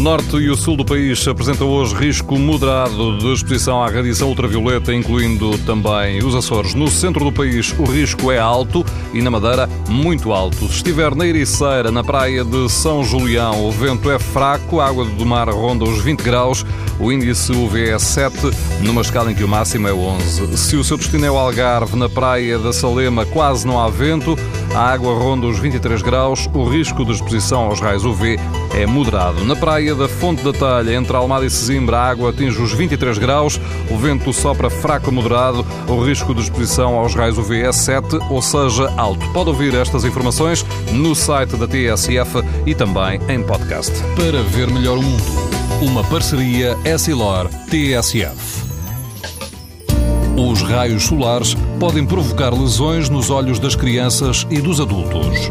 O norte e o sul do país apresentam hoje risco moderado de exposição à radiação ultravioleta, incluindo também os Açores. No centro do país, o risco é alto e na Madeira, muito alto. Se estiver na Ericeira, na praia de São Julião, o vento é fraco, a água do mar ronda os 20 graus, o índice UV é 7, numa escala em que o máximo é 11. Se o seu destino é o Algarve, na praia da Salema, quase não há vento, a água ronda os 23 graus, o risco de exposição aos raios UV é moderado. Na praia da Fonte da Talha, entre Almada e Sesimbra, a água atinge os 23 graus, o vento sopra fraco a moderado, o risco de exposição aos raios UV é 7, ou seja, alto. Pode ouvir estas informações no site da TSF e também em podcast. Para ver melhor o mundo, uma parceria Essilor-TSF. Os raios solares podem provocar lesões nos olhos das crianças e dos adultos.